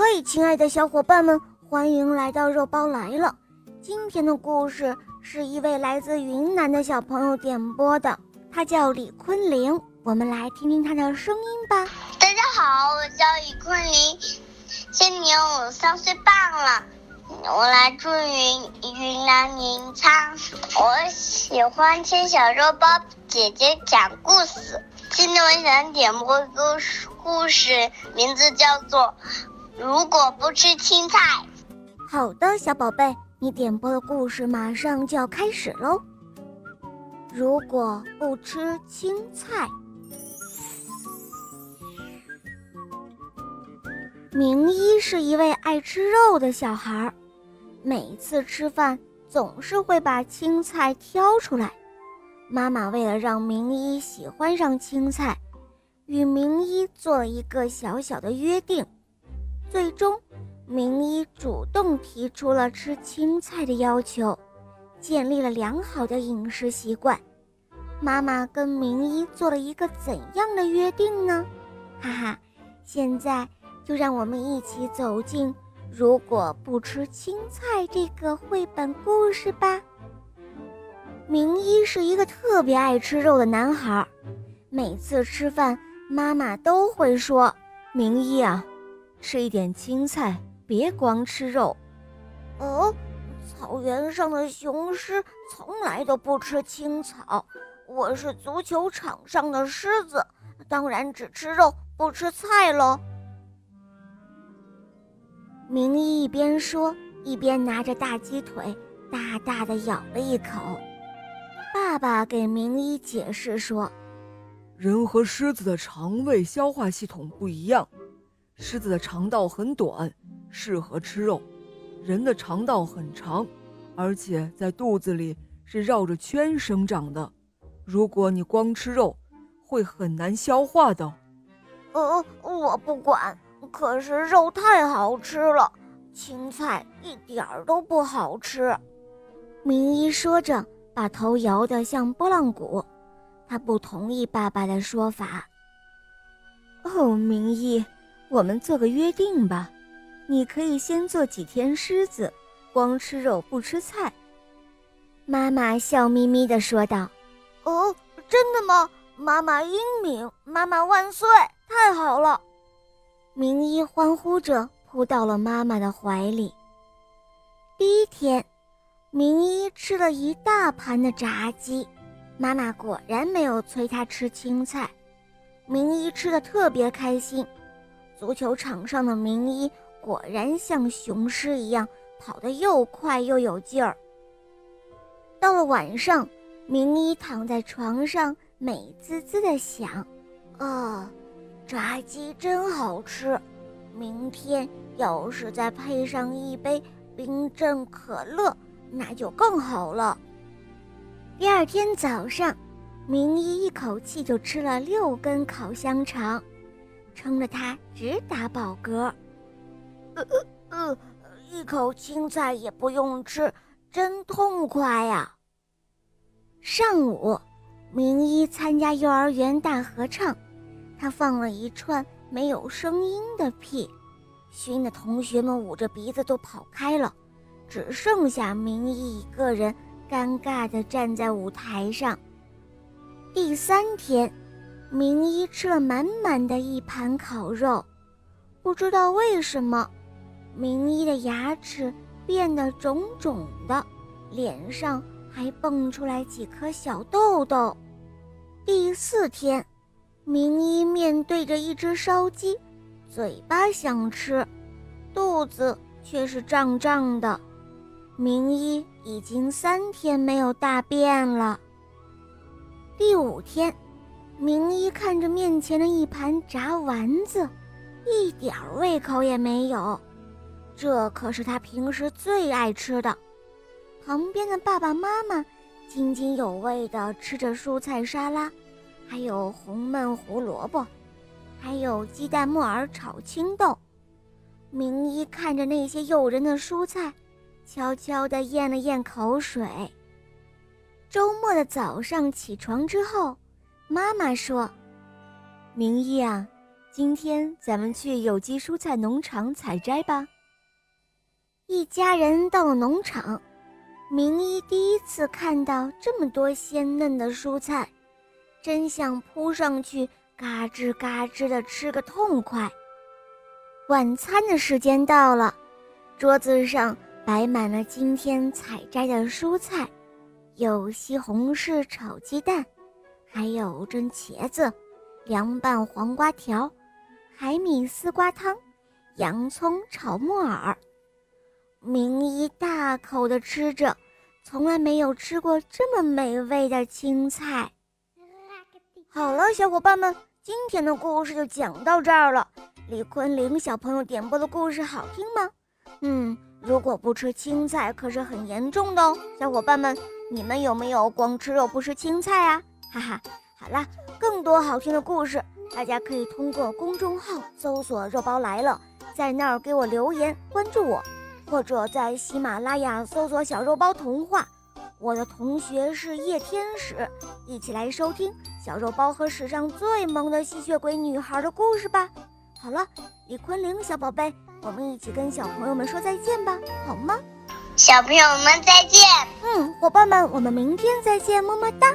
嘿，亲爱的小伙伴们，欢迎来到肉包来了。今天的故事是一位来自云南的小朋友点播的，他叫李坤林。我们来听听他的声音吧。大家好，我叫李坤林，今年我三岁半了，我来自云云南临沧，我喜欢听小肉包姐姐讲故事。今天我想点播一个故事，名字叫做。如果不吃青菜，好的，小宝贝，你点播的故事马上就要开始喽。如果不吃青菜，明一是一位爱吃肉的小孩儿，每次吃饭总是会把青菜挑出来。妈妈为了让明一喜欢上青菜，与明一做了一个小小的约定。最终，明一主动提出了吃青菜的要求，建立了良好的饮食习惯。妈妈跟明一做了一个怎样的约定呢？哈哈，现在就让我们一起走进《如果不吃青菜》这个绘本故事吧。明一是一个特别爱吃肉的男孩，每次吃饭，妈妈都会说：“明一啊。”吃一点青菜，别光吃肉。哦，草原上的雄狮从来都不吃青草。我是足球场上的狮子，当然只吃肉不吃菜喽。明一一边说，一边拿着大鸡腿大大的咬了一口。爸爸给明一解释说：“人和狮子的肠胃消化系统不一样。”狮子的肠道很短，适合吃肉；人的肠道很长，而且在肚子里是绕着圈生长的。如果你光吃肉，会很难消化的。呃，我不管，可是肉太好吃了，青菜一点儿都不好吃。明一说着，把头摇得像拨浪鼓。他不同意爸爸的说法。哦，明一。我们做个约定吧，你可以先做几天狮子，光吃肉不吃菜。妈妈笑眯眯地说道：“哦，真的吗？妈妈英明，妈妈万岁！太好了！”明一欢呼着扑到了妈妈的怀里。第一天，明一吃了一大盘的炸鸡，妈妈果然没有催他吃青菜，明一吃的特别开心。足球场上的明一果然像雄狮一样跑得又快又有劲儿。到了晚上，明一躺在床上美滋滋地想：“啊，炸鸡真好吃！明天要是再配上一杯冰镇可乐，那就更好了。”第二天早上，明一一口气就吃了六根烤香肠。撑得他直打饱嗝，呃呃呃，一口青菜也不用吃，真痛快呀！上午，明一参加幼儿园大合唱，他放了一串没有声音的屁，熏的同学们捂着鼻子都跑开了，只剩下明一一个人尴尬地站在舞台上。第三天。明一吃了满满的一盘烤肉，不知道为什么，明一的牙齿变得肿肿的，脸上还蹦出来几颗小痘痘。第四天，明一面对着一只烧鸡，嘴巴想吃，肚子却是胀胀的。明一已经三天没有大便了。第五天。明一看着面前的一盘炸丸子，一点胃口也没有。这可是他平时最爱吃的。旁边的爸爸妈妈津津有味地吃着蔬菜沙拉，还有红焖胡萝卜，还有鸡蛋木耳炒青豆。明一看着那些诱人的蔬菜，悄悄地咽了咽口水。周末的早上起床之后。妈妈说：“明一啊，今天咱们去有机蔬菜农场采摘吧。一家人到了农场，明一第一次看到这么多鲜嫩的蔬菜，真想扑上去嘎吱嘎吱的吃个痛快。晚餐的时间到了，桌子上摆满了今天采摘的蔬菜，有西红柿炒鸡蛋，还有蒸茄子，凉拌黄瓜条。海米丝瓜汤，洋葱炒木耳。明一大口的吃着，从来没有吃过这么美味的青菜。好了，小伙伴们，今天的故事就讲到这儿了。李坤玲小朋友点播的故事好听吗？嗯，如果不吃青菜，可是很严重的哦。小伙伴们，你们有没有光吃肉不吃青菜啊？哈哈，好啦，更多好听的故事。大家可以通过公众号搜索“肉包来了”，在那儿给我留言关注我，或者在喜马拉雅搜索“小肉包童话”。我的同学是叶天使，一起来收听小肉包和史上最萌的吸血鬼女孩的故事吧。好了，李坤玲小宝贝，我们一起跟小朋友们说再见吧，好吗？小朋友们再见。嗯，伙伴们，我们明天再见，么么哒。